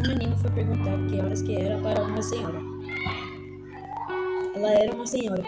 Um menino foi perguntar que horas que era para uma senhora. Ela era uma senhora.